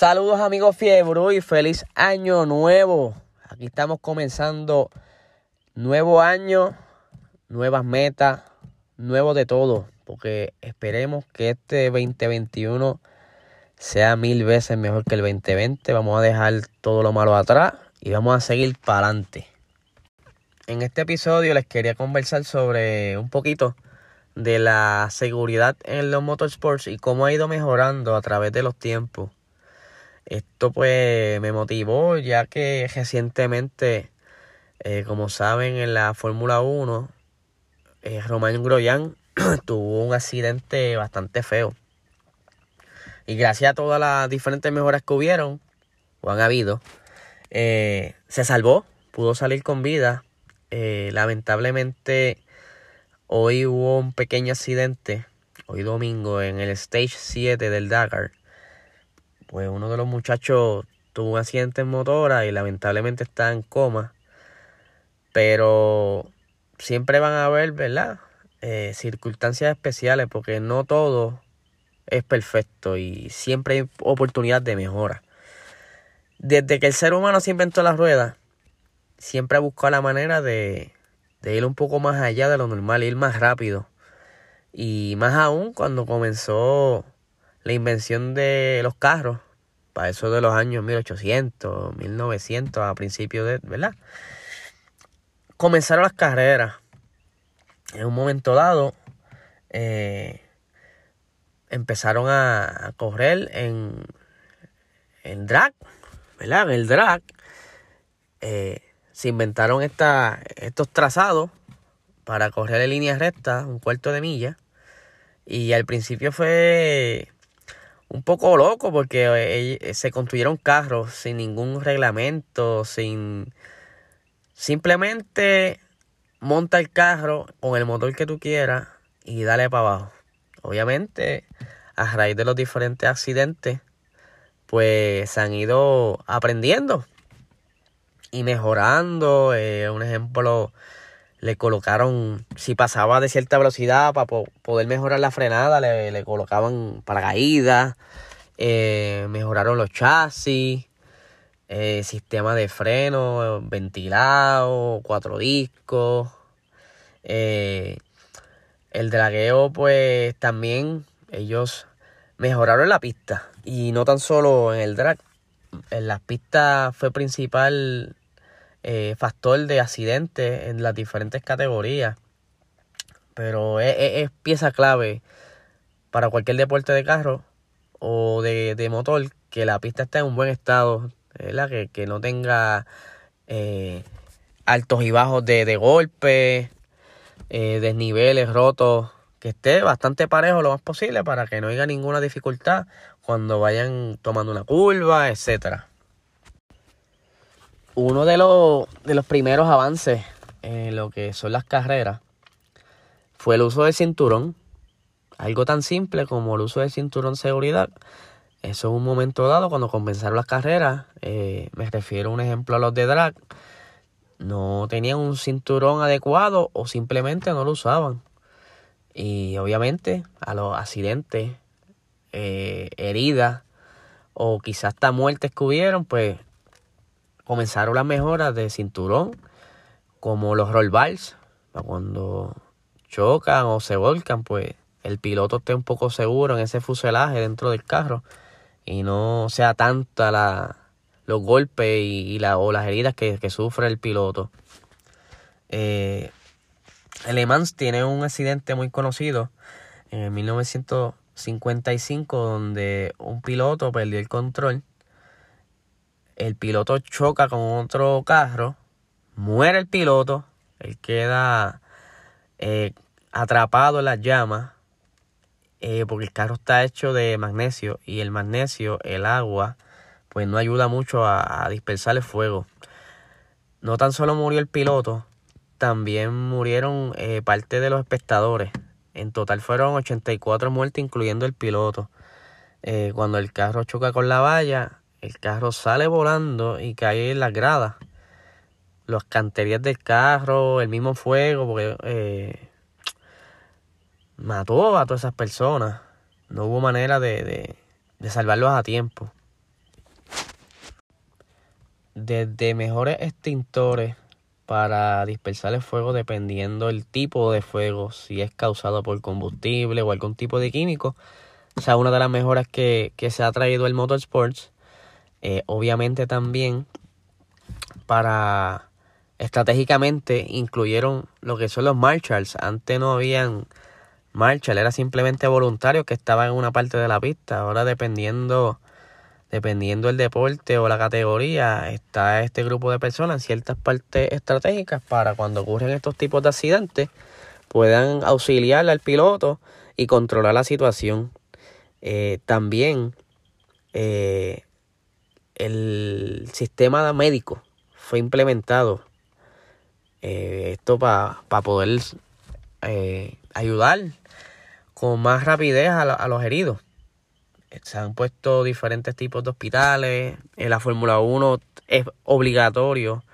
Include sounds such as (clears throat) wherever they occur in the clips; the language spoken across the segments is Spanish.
Saludos amigos Fiebre y feliz año nuevo. Aquí estamos comenzando nuevo año, nuevas metas, nuevo de todo. Porque esperemos que este 2021 sea mil veces mejor que el 2020. Vamos a dejar todo lo malo atrás y vamos a seguir para adelante. En este episodio les quería conversar sobre un poquito de la seguridad en los motorsports y cómo ha ido mejorando a través de los tiempos. Esto pues me motivó ya que recientemente, eh, como saben, en la Fórmula 1, eh, Groyan (clears throat) tuvo un accidente bastante feo. Y gracias a todas las diferentes mejoras que hubieron, o han habido, eh, se salvó, pudo salir con vida. Eh, lamentablemente, hoy hubo un pequeño accidente, hoy domingo, en el Stage 7 del Dakar. Pues uno de los muchachos tuvo un accidente en motora y lamentablemente está en coma. Pero siempre van a haber, ¿verdad? Eh, circunstancias especiales porque no todo es perfecto y siempre hay oportunidad de mejora. Desde que el ser humano se inventó la rueda, siempre ha buscado la manera de, de ir un poco más allá de lo normal, ir más rápido. Y más aún cuando comenzó la invención de los carros, para eso de los años 1800, 1900, a principios de, ¿verdad? Comenzaron las carreras. En un momento dado, eh, empezaron a, correr en, en drag, ¿verdad? En el drag eh, se inventaron estos trazados para correr en línea recta, un cuarto de milla. Y al principio fue un poco loco porque eh, se construyeron carros sin ningún reglamento, sin... Simplemente monta el carro con el motor que tú quieras y dale para abajo. Obviamente, a raíz de los diferentes accidentes, pues se han ido aprendiendo y mejorando. Eh, un ejemplo, le colocaron, si pasaba de cierta velocidad para poder mejorar la frenada, le, le colocaban paracaídas, eh, mejoraron los chasis, eh, sistema de freno ventilado, cuatro discos. Eh, el dragueo, pues también ellos mejoraron la pista. Y no tan solo en el drag. En las pistas fue principal eh, factor de accidentes en las diferentes categorías. Pero es, pieza clave para cualquier deporte de carro o de, motor que la pista esté en un buen estado, Que, que no tenga eh, altos y bajos de, de golpe, eh, desniveles rotos, que esté bastante parejo lo más posible para que no haya ninguna dificultad cuando vayan tomando una curva, etcétera. Uno de los, de los primeros avances en lo que son las carreras fue el uso del cinturón. Algo tan simple como el uso del cinturón seguridad. Eso en un momento dado, cuando comenzaron las carreras, eh, me refiero un ejemplo a los de drag, no tenían un cinturón adecuado o simplemente no lo usaban. Y obviamente a los accidentes, eh, heridas o quizás hasta muertes que hubieron, pues comenzaron las mejoras de cinturón, como los roll bars, cuando chocan o se volcan, pues el piloto esté un poco seguro en ese fuselaje dentro del carro y no sea tanta la, los golpes y, la, o las heridas que, sufre el piloto. Eh, Le Mans tiene un accidente muy conocido en 1955 donde un piloto perdió el control. El piloto choca con otro carro, muere el piloto, él queda eh, atrapado en las llamas eh, porque el carro está hecho de magnesio y el magnesio, el agua, pues no ayuda mucho a, dispersar el fuego. No tan solo murió el piloto, también murieron eh, parte de los espectadores. En total fueron 84 muertes, incluyendo el piloto. Cuando el carro choca con la valla, el carro sale volando y cae en las gradas. Las canterías del carro, el mismo fuego, porque eh, mató a todas esas personas. No hubo manera de, de salvarlos a tiempo. desde mejores extintores para dispersar el fuego dependiendo el tipo de fuego, si es causado por combustible o algún tipo de químico. O sea, una de las mejoras que, se ha traído el Motorsports. Eh, obviamente también para estratégicamente incluyeron lo que son los marshals. Antes no habían marshal, era simplemente voluntarios que estaban en una parte de la pista. Ahora dependiendo dependiendo del deporte o la categoría, está este grupo de personas en ciertas partes estratégicas para cuando ocurren estos tipos de accidentes puedan auxiliar al piloto y controlar la situación. Eh, también eh, el sistema médico fue implementado. Eh, esto para poder ayudar con más rapidez a los heridos se han puesto diferentes tipos de hospitales. En la Fórmula 1 es obligatorio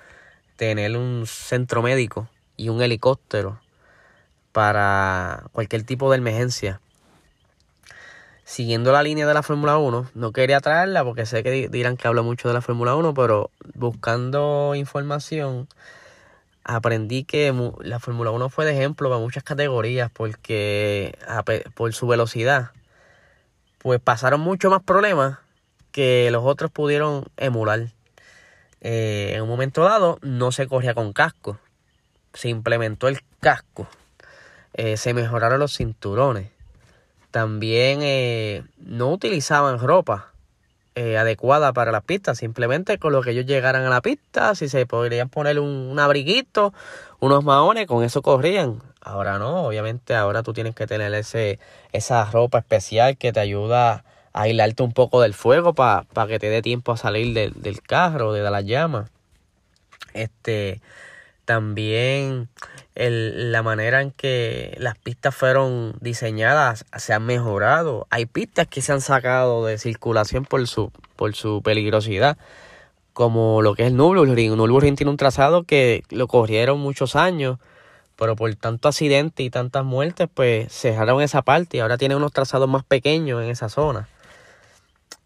tener un centro médico y un helicóptero para cualquier tipo de emergencia. Siguiendo la línea de la Fórmula 1, no quería traerla porque sé que dirán que hablo mucho de la Fórmula 1, pero buscando información aprendí que la Fórmula 1 fue de ejemplo para muchas categorías porque por su velocidad pues pasaron mucho más problemas que los otros pudieron emular. Eh, en un momento dado no se corría con casco, se implementó el casco, eh, se mejoraron los cinturones, también eh, no utilizaban ropa adecuada para las pistas, simplemente con lo que ellos llegaran a la pista, si se podrían poner un, abriguito, unos maones, con eso corrían. Ahora no, obviamente ahora tú tienes que tener ese, esa ropa especial que te ayuda a aislarte un poco del fuego para que te dé tiempo a salir del carro, de las llamas. Este, también el, la manera en que las pistas fueron diseñadas se han mejorado. Hay pistas que se han sacado de circulación por su, por su peligrosidad, como lo que es el Nürburgring. Nürburgring tiene un trazado que lo corrieron muchos años pero por tanto accidente y tantas muertes, pues cerraron esa parte y ahora tienen unos trazados más pequeños en esa zona.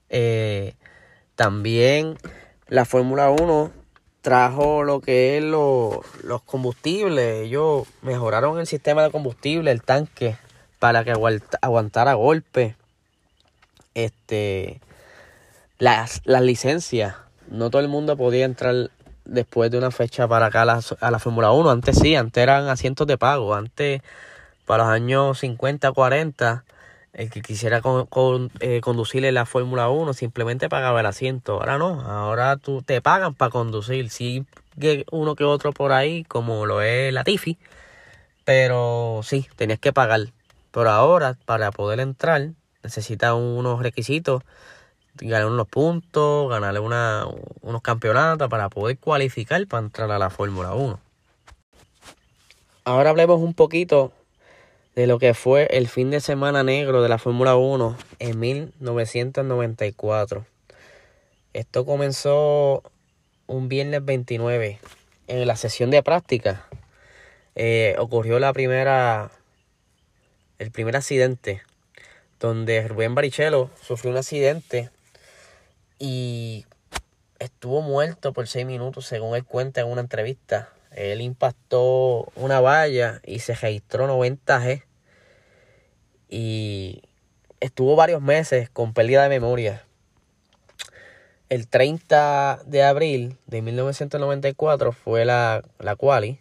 Eh, también la Fórmula 1 trajo lo que es los combustibles. Ellos mejoraron el sistema de combustible, el tanque, para que aguantara golpes. Este, las, las licencias. No todo el mundo podía entrar después de una fecha para acá a la, Fórmula 1. Antes sí, antes eran asientos de pago. Antes, para los años 50, 40, el que quisiera con, con, eh, la Fórmula 1 simplemente pagaba el asiento. Ahora no, ahora tú te pagan para conducir. Sí, uno que otro por ahí, como lo es la Tifi, pero sí, tenías que pagar. Pero ahora, para poder entrar, necesitas unos requisitos ganar unos puntos, ganarle una, unos campeonatos para poder cualificar para entrar a la Fórmula 1. Ahora hablemos un poquito de lo que fue el fin de semana negro de la Fórmula 1 en 1994. Esto comenzó un viernes 29. En la sesión de práctica eh, ocurrió la primera, el primer accidente donde Rubén Barrichello sufrió un accidente y estuvo muerto por seis minutos, según él cuenta en una entrevista. Él impactó una valla y se registró 90 G. Y estuvo varios meses con pérdida de memoria. El 30 de abril de 1994 fue la, la quali,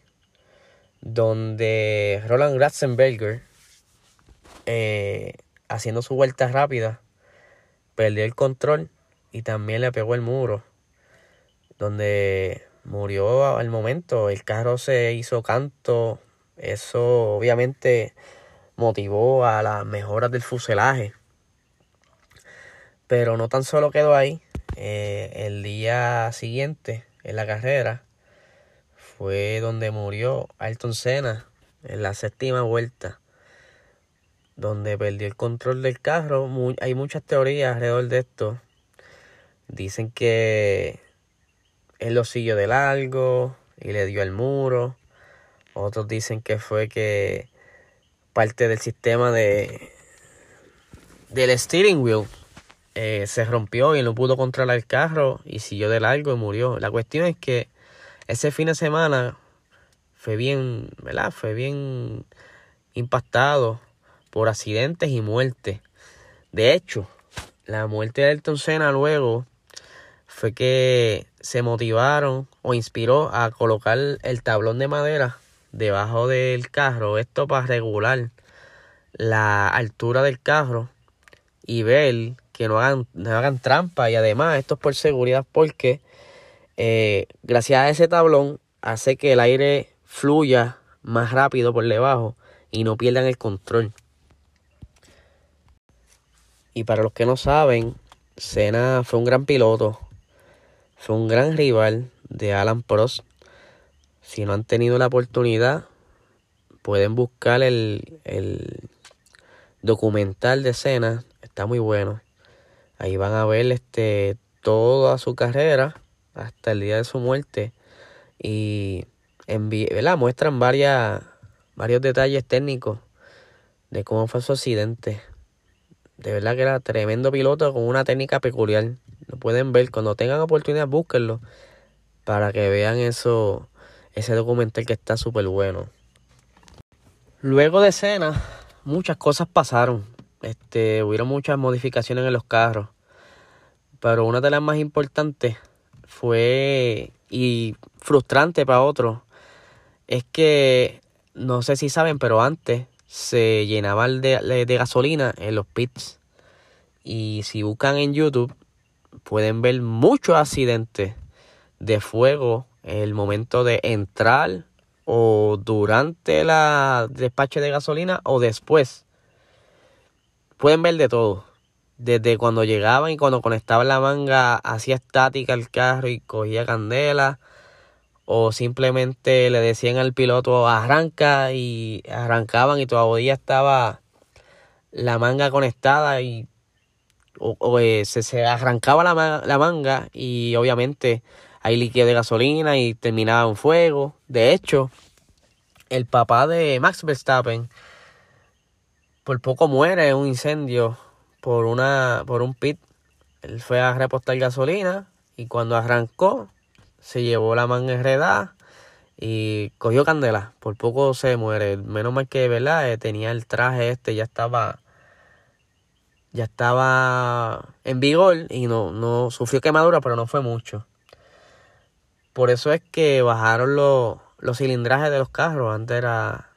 donde Roland Ratzenberger, eh, haciendo su vuelta rápida, perdió el control y también le pegó el muro, donde murió al momento. El carro se hizo canto, eso obviamente motivó a las mejoras del fuselaje. Pero no tan solo quedó ahí. Eh, el día siguiente, en la carrera, fue donde murió Ayrton Senna en la séptima vuelta, donde perdió el control del carro. hay muchas teorías alrededor de esto. Dicen que él lo siguió de largo y le dio al muro. Otros dicen que fue que parte del sistema de del steering wheel eh, se rompió y no pudo controlar el carro y siguió de largo y murió. La cuestión es que ese fin de semana fue bien, ¿verdad? Fue bien impactado por accidentes y muertes. De hecho, la muerte de Ayrton Senna luego fue que se motivaron o inspiró a colocar el tablón de madera debajo del carro. Esto para regular la altura del carro y ver que no hagan, no hagan trampa. Y además, esto es por seguridad porque eh, gracias a ese tablón hace que el aire fluya más rápido por debajo y no pierdan el control. Y para los que no saben, Senna fue un gran piloto, fue un gran rival de Alan Prost. Si no han tenido la oportunidad, pueden buscar el, el documental de Senna, está muy bueno. Ahí van a ver este toda su carrera hasta el día de su muerte y muestran varias, varios detalles técnicos de cómo fue su accidente. De verdad que era tremendo piloto con una técnica peculiar. Lo pueden ver. Cuando tengan oportunidad, búsquenlo. Para que vean eso. Ese documental que está súper bueno. Luego de escena, muchas cosas pasaron. Este, hubieron muchas modificaciones en los carros. Pero una de las más importantes fue. Y frustrante para otros. Es que. No sé si saben, pero antes se llenaba de, de gasolina en los pits. Y si buscan en YouTube, pueden ver muchos accidentes de fuego en el momento de entrar o durante la despache de gasolina o después. Pueden ver de todo. Desde cuando llegaban y cuando conectaban la manga, hacía estática el carro y cogía candela o simplemente le decían al piloto arranca y arrancaban y todavía estaba la manga conectada y o, eh, se, arrancaba la, la, manga y obviamente hay líquido de gasolina y terminaba en fuego. De hecho, el papá de Max Verstappen por poco muere en un incendio por una por un pit. Él fue a repostar gasolina y cuando arrancó se llevó la manga enredada y cogió candela. Por poco se muere. Menos mal que, ¿verdad? Eh, tenía el traje este, ya estaba. Ya estaba en vigor y no, no sufrió quemadura, pero no fue mucho. Por eso es que bajaron los, los cilindrajes de los carros. Antes era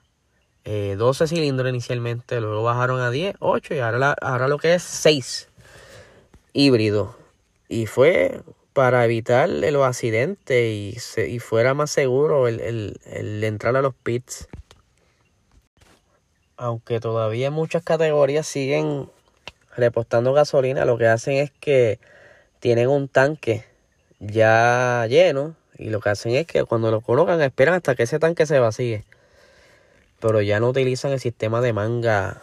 12 eh, cilindros inicialmente, luego bajaron a 10, 8 y ahora, ahora lo que es 6 híbrido. Y fue para evitar los accidentes y, y fuera más seguro el, el, el, entrar a los pits. Aunque todavía muchas categorías siguen repostando gasolina, lo que hacen es que tienen un tanque ya lleno y lo que hacen es que cuando lo colocan esperan hasta que ese tanque se vacíe. Pero ya no utilizan el sistema de manga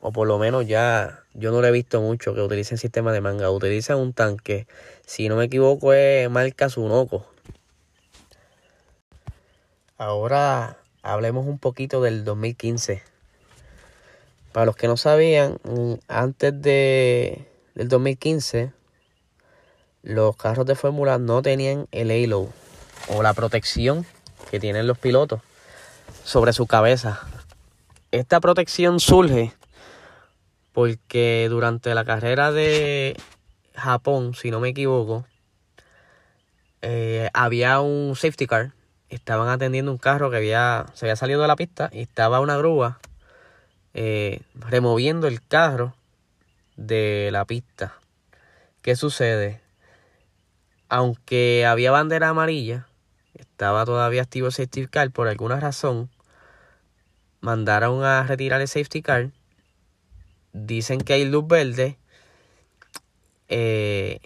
o por lo menos ya yo no lo he visto mucho que utilicen sistema de manga, utilizan un tanque, si no me equivoco es marca Sunoco. Ahora hablemos un poquito del 2015. Para los que no sabían, mm, antes de, del 2015, los carros de Fórmula no tenían el halo o la protección que tienen los pilotos sobre su cabeza. Esta protección surge porque durante la carrera de Japón, si no me equivoco, eh, había un safety car. Estaban atendiendo un carro que había, se había salido de la pista y estaba una grúa eh, removiendo el carro de la pista. ¿Qué sucede? Aunque había bandera amarilla, estaba todavía activo el safety car, por alguna razón mandaron a retirar el safety car dicen que hay luz verde. Eh,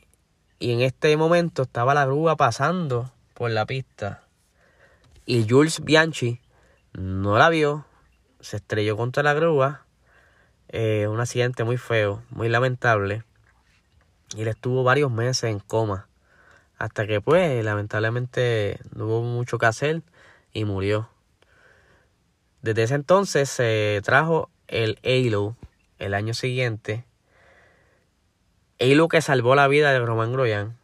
y en este momento estaba la grúa pasando por la pista. Y Jules Bianchi no la vio. Se estrelló contra la grúa. Eh, un accidente muy feo, muy lamentable. Y él estuvo varios meses en coma. Hasta que pues lamentablemente no hubo mucho que hacer y murió. Desde ese entonces se trajo el Halo el año siguiente Halo que salvó la vida de Román Groyan.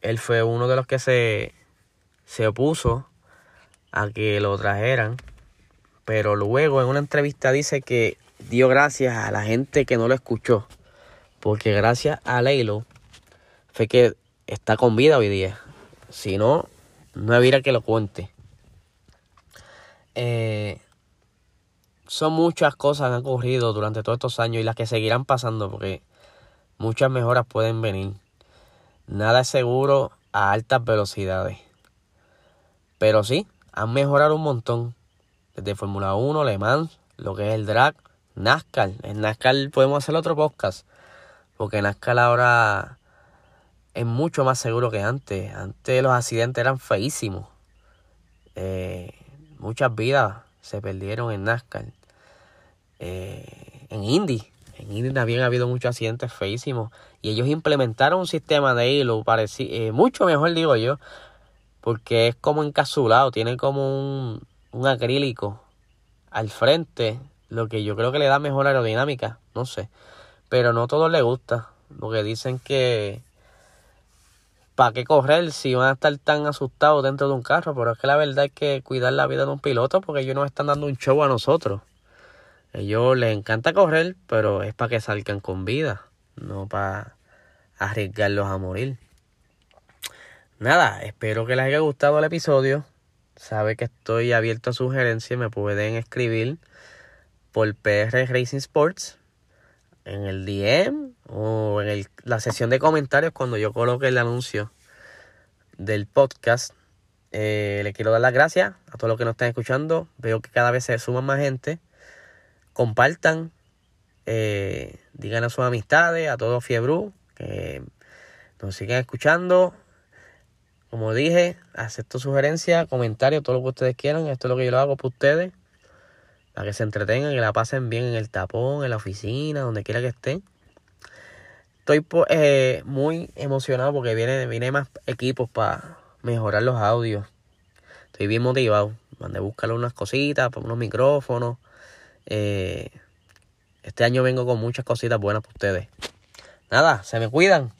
Él fue uno de los que se, se opuso a que lo trajeran. Pero luego en una entrevista dice que dio gracias a la gente que no lo escuchó. Porque gracias a Leilo fue que está con vida hoy día. Si no, no habría que lo cuente. Eh, son muchas cosas que han ocurrido durante todos estos años y las que seguirán pasando porque muchas mejoras pueden venir. Nada es seguro a altas velocidades. Pero sí, han mejorado un montón. Desde Fórmula 1, Le Mans, lo que es el drag, NASCAR. En NASCAR podemos hacer otro podcast. Porque NASCAR ahora es mucho más seguro que antes. Antes los accidentes eran feísimos. Eh, muchas vidas se perdieron en NASCAR. Eh, en Indy. En Indy también ha habido muchos accidentes feísimos. Y ellos implementaron un sistema de hilo eh, mucho mejor, digo yo. Porque es como encapsulado. Tiene como un, un acrílico al frente. Lo que yo creo que le da mejor aerodinámica. No sé. Pero no a todos les gusta. Porque dicen que ¿para qué correr si van a estar tan asustados dentro de un carro? Pero es que la verdad es que cuidar la vida de un piloto porque ellos nos están dando un show a nosotros. Ellos les encanta correr, pero es para que salgan con vida, no para arriesgarlos a morir. Nada, espero que les haya gustado el episodio. Sabe que estoy abierto a sugerencias, me pueden escribir por PR Racing Sports en el DM o en la sesión de comentarios cuando yo coloque el anuncio del podcast. Eh, le quiero dar las gracias a todos los que nos están escuchando. Veo que cada vez se suma más gente. Compartan, eh, digan a sus amistades, a todos Fiebru, que nos sigan escuchando. Como dije, acepto sugerencias, comentarios, todo lo que ustedes quieran. Esto es lo que yo lo hago por ustedes para que se entretengan y la pasen bien en el tapón, en la oficina, donde quiera que estén. Estoy eh, muy emocionado porque viene, viene más equipos para mejorar los audios. Estoy bien motivado. Mandé a buscar unas cositas, unos micrófonos. Eh, este año vengo con muchas cositas buenas para ustedes. Nada, se me cuidan.